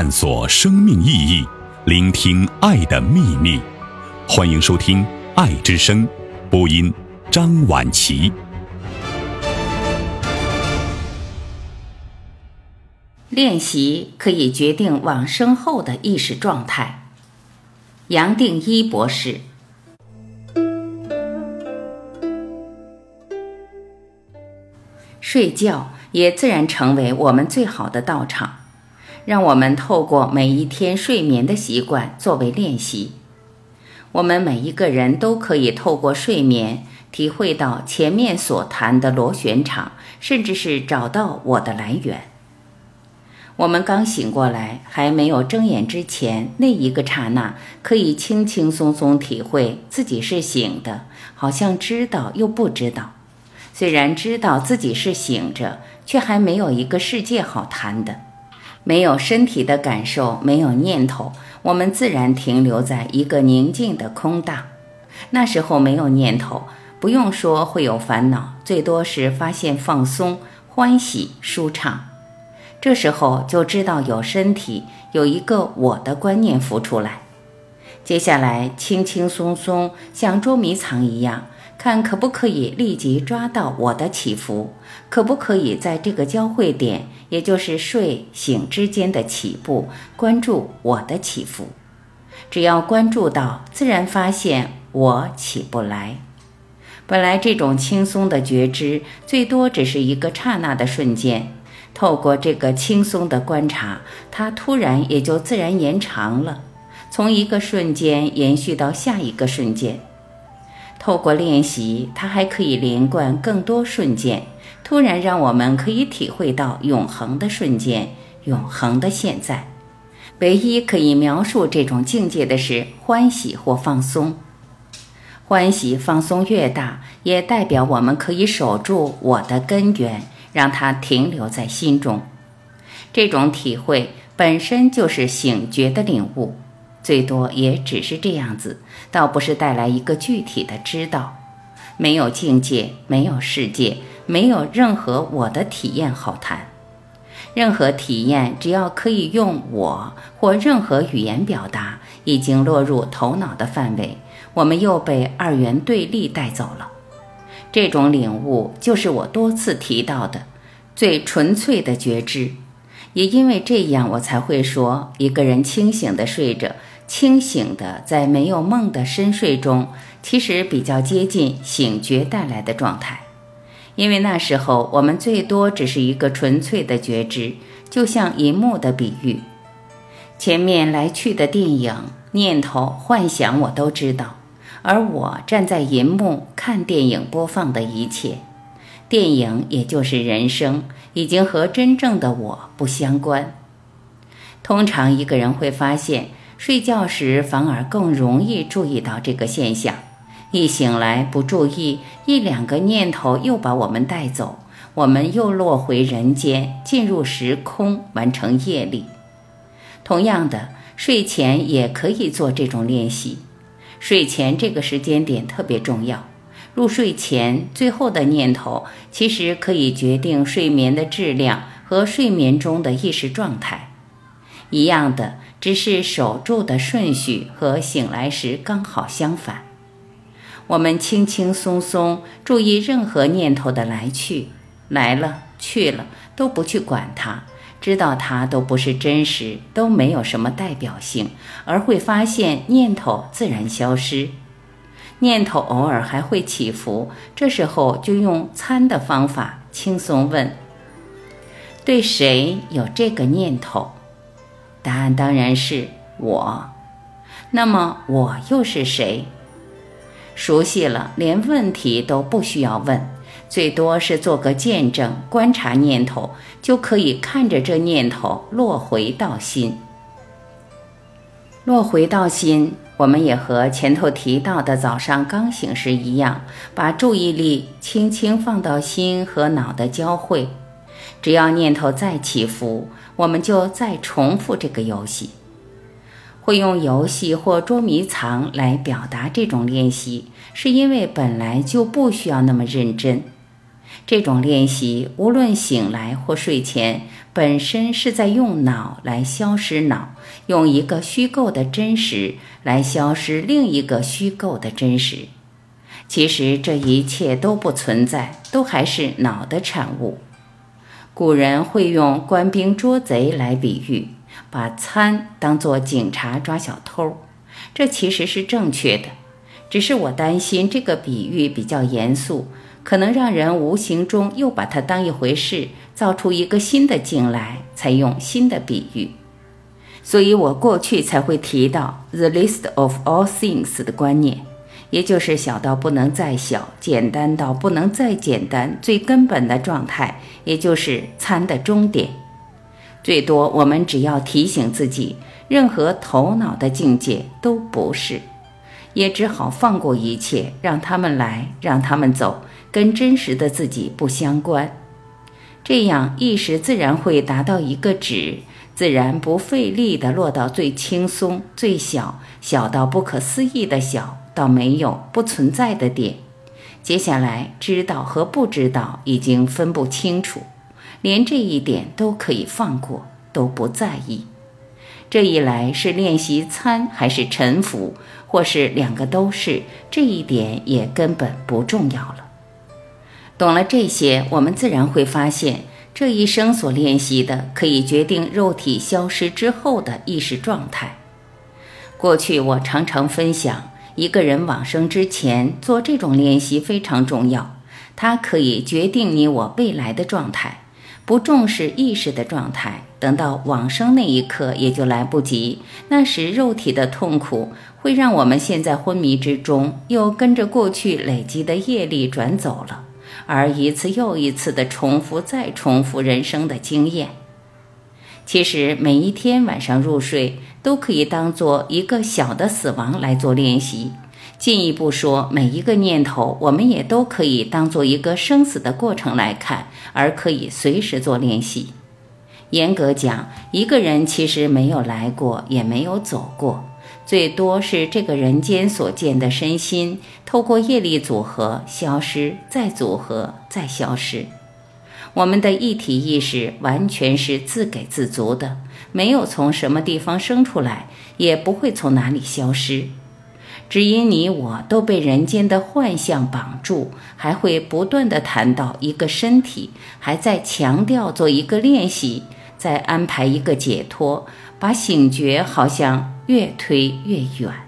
探索生命意义，聆听爱的秘密。欢迎收听《爱之声》，播音张婉琪。练习可以决定往生后的意识状态。杨定一博士。睡觉也自然成为我们最好的道场，让我们透过每一天睡眠的习惯作为练习。我们每一个人都可以透过睡眠体会到前面所谈的螺旋场，甚至是找到我的来源。我们刚醒过来，还没有睁眼之前，那一个刹那，可以轻轻松松体会自己是醒的，好像知道又不知道。虽然知道自己是醒着，却还没有一个世界好谈的，没有身体的感受，没有念头，我们自然停留在一个宁静的空荡。那时候没有念头，不用说会有烦恼，最多是发现放松、欢喜、舒畅。这时候就知道有身体，有一个我的观念浮出来。接下来轻轻松松，像捉迷藏一样。看可不可以立即抓到我的起伏？可不可以在这个交汇点，也就是睡醒之间的起步，关注我的起伏？只要关注到，自然发现我起不来。本来这种轻松的觉知，最多只是一个刹那的瞬间。透过这个轻松的观察，它突然也就自然延长了，从一个瞬间延续到下一个瞬间。透过练习，它还可以连贯更多瞬间，突然让我们可以体会到永恒的瞬间，永恒的现在。唯一可以描述这种境界的是欢喜或放松。欢喜放松越大，也代表我们可以守住我的根源，让它停留在心中。这种体会本身就是醒觉的领悟。最多也只是这样子，倒不是带来一个具体的知道。没有境界，没有世界，没有任何我的体验好谈。任何体验，只要可以用我或任何语言表达，已经落入头脑的范围，我们又被二元对立带走了。这种领悟，就是我多次提到的最纯粹的觉知。也因为这样，我才会说，一个人清醒的睡着。清醒的，在没有梦的深睡中，其实比较接近醒觉带来的状态，因为那时候我们最多只是一个纯粹的觉知，就像银幕的比喻，前面来去的电影、念头、幻想我都知道，而我站在银幕看电影播放的一切，电影也就是人生，已经和真正的我不相关。通常一个人会发现。睡觉时反而更容易注意到这个现象，一醒来不注意，一两个念头又把我们带走，我们又落回人间，进入时空，完成业力。同样的，睡前也可以做这种练习。睡前这个时间点特别重要，入睡前最后的念头其实可以决定睡眠的质量和睡眠中的意识状态。一样的。只是守住的顺序和醒来时刚好相反。我们轻轻松松注意任何念头的来去，来了去了都不去管它，知道它都不是真实，都没有什么代表性，而会发现念头自然消失。念头偶尔还会起伏，这时候就用参的方法轻松问：对谁有这个念头？答案当然是我。那么我又是谁？熟悉了，连问题都不需要问，最多是做个见证，观察念头，就可以看着这念头落回到心。落回到心，我们也和前头提到的早上刚醒时一样，把注意力轻轻放到心和脑的交汇。只要念头再起伏，我们就再重复这个游戏。会用游戏或捉迷藏来表达这种练习，是因为本来就不需要那么认真。这种练习，无论醒来或睡前，本身是在用脑来消失脑，用一个虚构的真实来消失另一个虚构的真实。其实这一切都不存在，都还是脑的产物。古人会用官兵捉贼来比喻，把参当作警察抓小偷，这其实是正确的。只是我担心这个比喻比较严肃。可能让人无形中又把它当一回事，造出一个新的境来，采用新的比喻。所以我过去才会提到 “the list of all things” 的观念，也就是小到不能再小，简单到不能再简单，最根本的状态，也就是参的终点。最多我们只要提醒自己，任何头脑的境界都不是，也只好放过一切，让他们来，让他们走。跟真实的自己不相关，这样意识自然会达到一个止，自然不费力地落到最轻松、最小小到不可思议的小到没有不存在的点。接下来，知道和不知道已经分不清楚，连这一点都可以放过，都不在意。这一来是练习参还是沉浮，或是两个都是，这一点也根本不重要了。懂了这些，我们自然会发现，这一生所练习的可以决定肉体消失之后的意识状态。过去我常常分享，一个人往生之前做这种练习非常重要，它可以决定你我未来的状态。不重视意识的状态，等到往生那一刻也就来不及。那时肉体的痛苦会让我们陷在昏迷之中，又跟着过去累积的业力转走了。而一次又一次的重复，再重复人生的经验。其实每一天晚上入睡，都可以当做一个小的死亡来做练习。进一步说，每一个念头，我们也都可以当做一个生死的过程来看，而可以随时做练习。严格讲，一个人其实没有来过，也没有走过。最多是这个人间所见的身心，透过业力组合消失，再组合，再消失。我们的一体意识完全是自给自足的，没有从什么地方生出来，也不会从哪里消失。只因你我都被人间的幻象绑住，还会不断的谈到一个身体，还在强调做一个练习，再安排一个解脱，把醒觉好像。越推越远。